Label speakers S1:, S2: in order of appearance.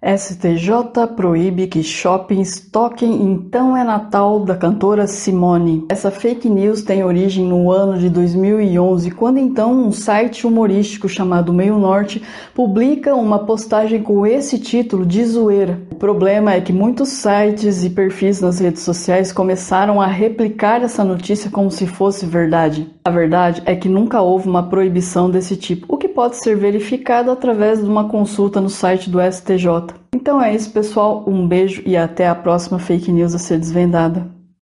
S1: STJ proíbe que shoppings toquem Então é Natal da cantora Simone. Essa fake news tem origem no ano de 2011, quando então um site humorístico chamado Meio Norte publica uma postagem com esse título de zoeira. O problema é que muitos sites e perfis nas redes sociais começaram a replicar essa notícia como se fosse verdade. A verdade é que nunca houve uma proibição desse tipo, pode ser verificado através de uma consulta no site do STJ. Então é isso, pessoal. Um beijo e até a próxima fake news a ser desvendada.